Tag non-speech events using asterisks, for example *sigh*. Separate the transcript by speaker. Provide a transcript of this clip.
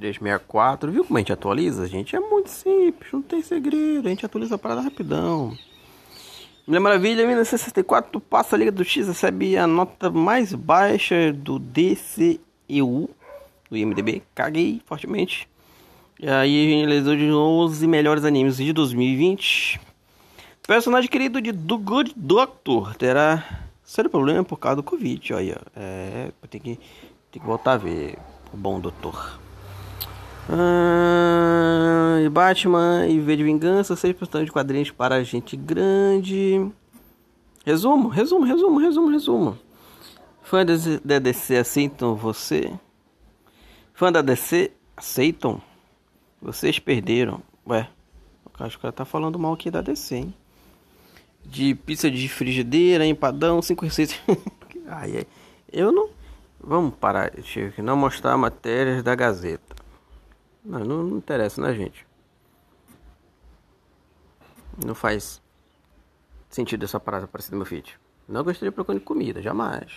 Speaker 1: 364. Viu como a gente atualiza? Gente, é muito simples, não tem segredo. A gente atualiza a parada rapidão. Mulher Maravilha, 1964, tu passa a Liga do X, recebe a nota mais baixa do DCEU, do IMDB. Caguei fortemente. E aí, eles de 11 melhores animes de 2020. Personagem querido de The Good Doctor terá sério problema por causa do Covid. Olha, é, tem que, tem que voltar a ver o bom doutor. Ah, Batman e V de Vingança, seis personagens de quadrinhos para gente grande. Resumo, resumo, resumo, resumo, resumo. Fã da DC aceitam você? Fã da DC aceitam? Vocês perderam. Ué, acho que o cara tá falando mal aqui da DC, hein? De pizza de frigideira, empadão, cinco receitas. *laughs* Ai, eu não. Vamos parar, Chico, não mostrar matérias da Gazeta. Não, não, não interessa, né, gente? Não faz sentido essa parada aparecer no meu feed. Não gostaria procurando comida, jamais.